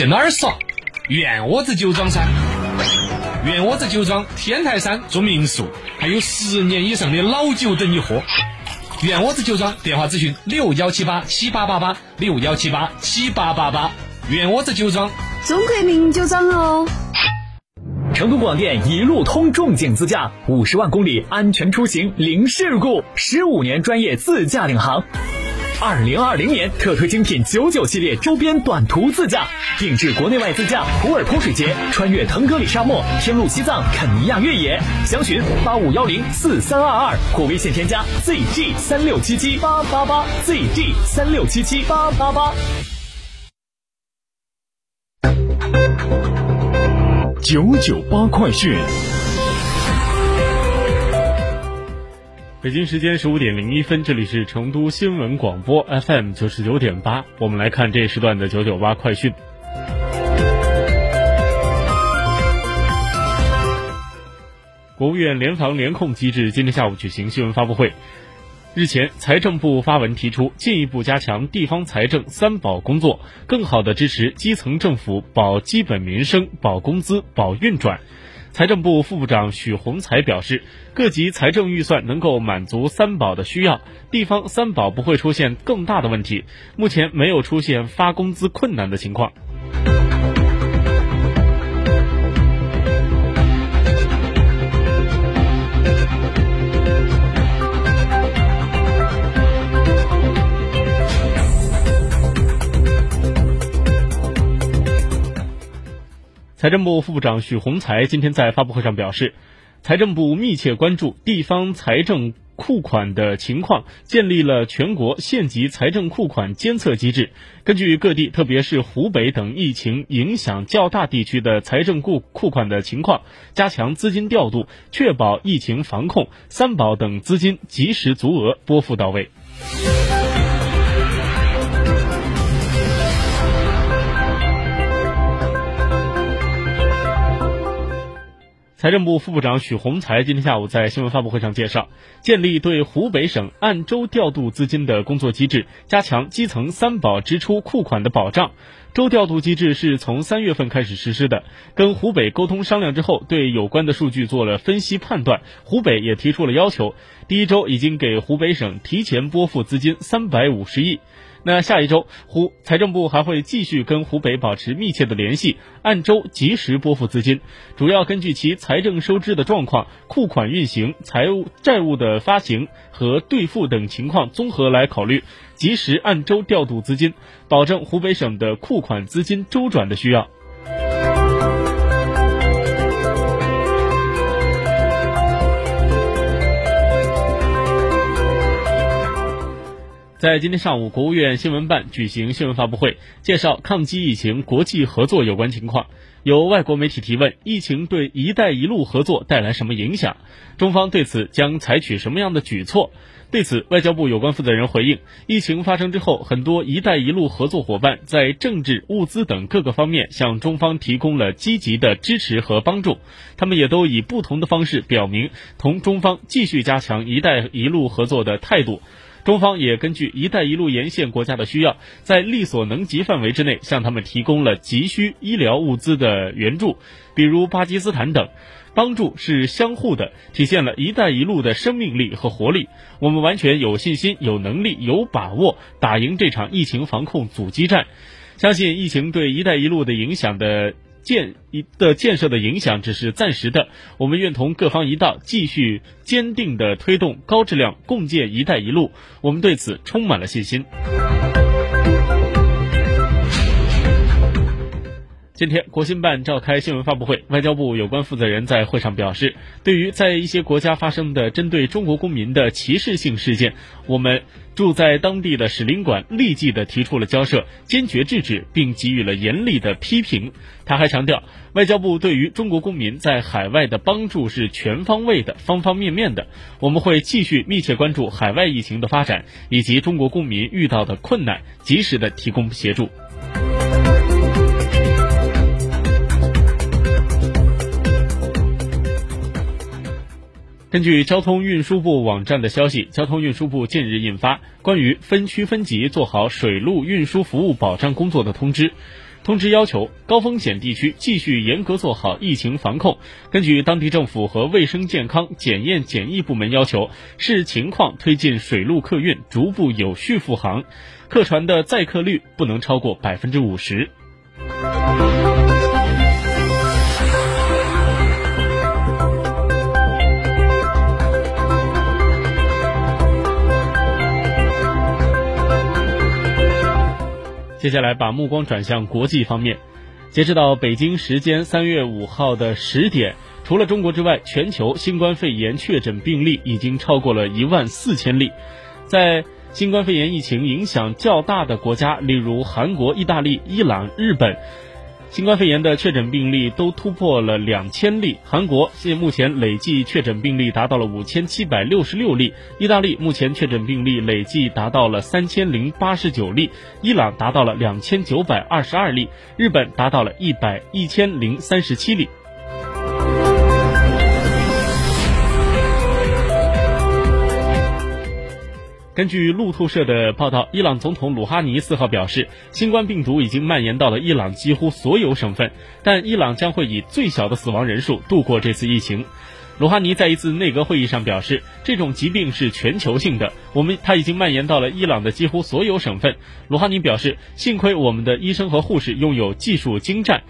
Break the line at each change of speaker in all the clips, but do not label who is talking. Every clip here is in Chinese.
去哪儿耍？院窝子酒庄噻。院窝子酒庄天台山住民宿，还有十年以上的老酒等你喝。院窝子酒庄电话咨询六幺七八七八八八六幺七八七八八八。院窝子酒庄，
中国名酒庄哦。
成都广电一路通重景自驾，五十万公里安全出行零事故，十五年专业自驾领航。二零二零年特推精品九九系列周边短途自驾，定制国内外自驾普洱泼水节，穿越腾格里沙漠，天路西藏肯尼亚越野。详询八五幺零四三二二或微信添加 ZG 三六七七八八八 ZG 三六七七八八八。
九九八快讯。
北京时间十五点零一分，这里是成都新闻广播 FM 九十九点八，我们来看这时段的九九八快讯。国务院联防联控机制今天下午举行新闻发布会。日前，财政部发文提出，进一步加强地方财政“三保”工作，更好地支持基层政府保基本民生、保工资、保运转。财政部副部长许宏才表示，各级财政预算能够满足“三保”的需要，地方“三保”不会出现更大的问题，目前没有出现发工资困难的情况。财政部副部长许宏才今天在发布会上表示，财政部密切关注地方财政库款的情况，建立了全国县级财政库款监测机制，根据各地特别是湖北等疫情影响较大地区的财政库库款的情况，加强资金调度，确保疫情防控、三保等资金及时足额拨付到位。财政部副部长许宏才今天下午在新闻发布会上介绍，建立对湖北省按周调度资金的工作机制，加强基层三保支出库款的保障。周调度机制是从三月份开始实施的，跟湖北沟通商量之后，对有关的数据做了分析判断，湖北也提出了要求，第一周已经给湖北省提前拨付资金三百五十亿。那下一周，湖财政部还会继续跟湖北保持密切的联系，按周及时拨付资金，主要根据其财政收支的状况、库款运行、财务债务的发行和兑付等情况综合来考虑，及时按周调度资金，保证湖北省的库款资金周转的需要。在今天上午，国务院新闻办举行新闻发布会，介绍抗击疫情国际合作有关情况。有外国媒体提问，疫情对“一带一路”合作带来什么影响？中方对此将采取什么样的举措？对此，外交部有关负责人回应：疫情发生之后，很多“一带一路”合作伙伴在政治、物资等各个方面向中方提供了积极的支持和帮助，他们也都以不同的方式表明同中方继续加强“一带一路”合作的态度。中方也根据“一带一路”沿线国家的需要，在力所能及范围之内，向他们提供了急需医疗物资的援助，比如巴基斯坦等。帮助是相互的，体现了“一带一路”的生命力和活力。我们完全有信心、有能力、有把握打赢这场疫情防控阻击战。相信疫情对“一带一路”的影响的。建一的建设的影响只是暂时的，我们愿同各方一道，继续坚定的推动高质量共建“一带一路”，我们对此充满了信心。今天，国新办召开新闻发布会，外交部有关负责人在会上表示，对于在一些国家发生的针对中国公民的歧视性事件，我们驻在当地的使领馆立即的提出了交涉，坚决制止，并给予了严厉的批评。他还强调，外交部对于中国公民在海外的帮助是全方位的、方方面面的。我们会继续密切关注海外疫情的发展以及中国公民遇到的困难，及时的提供协助。根据交通运输部网站的消息，交通运输部近日印发关于分区分级做好水路运输服务保障工作的通知。通知要求，高风险地区继续严格做好疫情防控，根据当地政府和卫生健康检验检疫部门要求，视情况推进水路客运逐步有序复航，客船的载客率不能超过百分之五十。接下来把目光转向国际方面，截止到北京时间三月五号的十点，除了中国之外，全球新冠肺炎确诊病例已经超过了一万四千例。在新冠肺炎疫情影响较大的国家，例如韩国、意大利、伊朗、日本。新冠肺炎的确诊病例都突破了两千例，韩国现目前累计确诊病例达到了五千七百六十六例，意大利目前确诊病例累计达到了三千零八十九例，伊朗达到了两千九百二十二例，日本达到了一百一千零三十七例。根据路透社的报道，伊朗总统鲁哈尼四号表示，新冠病毒已经蔓延到了伊朗几乎所有省份，但伊朗将会以最小的死亡人数度过这次疫情。鲁哈尼在一次内阁会议上表示，这种疾病是全球性的，我们它已经蔓延到了伊朗的几乎所有省份。鲁哈尼表示，幸亏我们的医生和护士拥有技术精湛，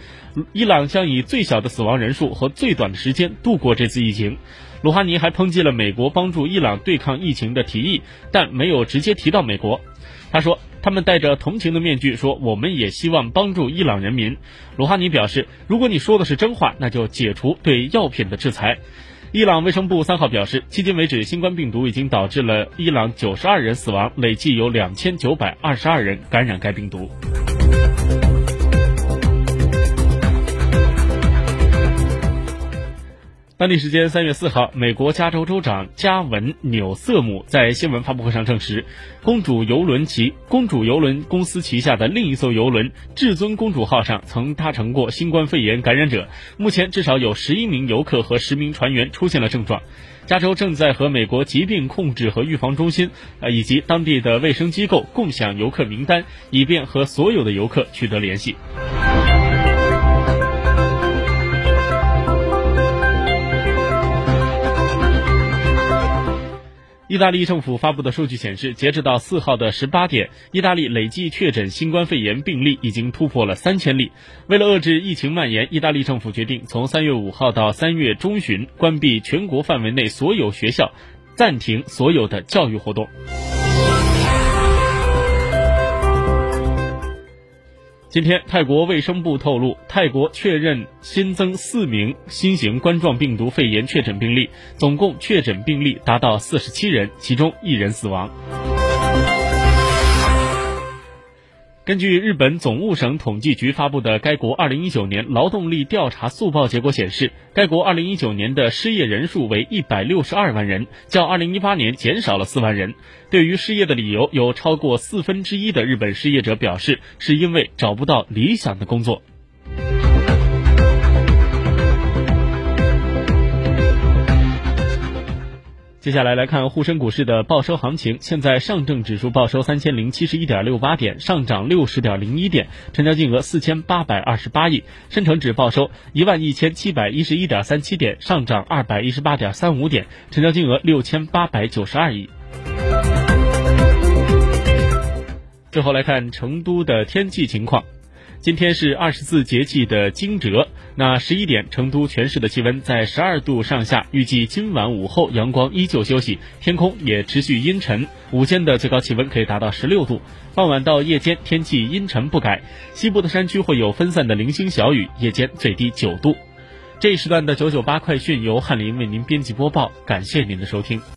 伊朗将以最小的死亡人数和最短的时间度过这次疫情。鲁哈尼还抨击了美国帮助伊朗对抗疫情的提议，但没有直接提到美国。他说：“他们戴着同情的面具说，我们也希望帮助伊朗人民。”鲁哈尼表示：“如果你说的是真话，那就解除对药品的制裁。”伊朗卫生部三号表示，迄今为止，新冠病毒已经导致了伊朗九十二人死亡，累计有两千九百二十二人感染该病毒。当地时间三月四号，美国加州州长加文纽瑟姆在新闻发布会上证实，公主游轮旗公主游轮公司旗下的另一艘游轮“至尊公主号”上曾搭乘过新冠肺炎感染者，目前至少有十一名游客和十名船员出现了症状。加州正在和美国疾病控制和预防中心呃以及当地的卫生机构共享游客名单，以便和所有的游客取得联系。意大利政府发布的数据显示，截止到四号的十八点，意大利累计确诊新冠肺炎病例已经突破了三千例。为了遏制疫情蔓延，意大利政府决定从三月五号到三月中旬关闭全国范围内所有学校，暂停所有的教育活动。今天，泰国卫生部透露，泰国确认新增四名新型冠状病毒肺炎确诊病例，总共确诊病例达到四十七人，其中一人死亡。根据日本总务省统计局发布的该国2019年劳动力调查速报结果显示，该国2019年的失业人数为162万人，较2018年减少了4万人。对于失业的理由，有超过四分之一的日本失业者表示，是因为找不到理想的工作。接下来来看沪深股市的报收行情。现在上证指数报收三千零七十一点六八点，上涨六十点零一点，成交金额四千八百二十八亿。深成指报收一万一千七百一十一点三七点，上涨二百一十八点三五点，成交金额六千八百九十二亿。最后来看成都的天气情况。今天是二十四节气的惊蛰，那十一点，成都全市的气温在十二度上下，预计今晚午后阳光依旧休息，天空也持续阴沉，午间的最高气温可以达到十六度，傍晚到夜间天气阴沉不改，西部的山区会有分散的零星小雨，夜间最低九度。这一时段的九九八快讯由翰林为您编辑播报，感谢您的收听。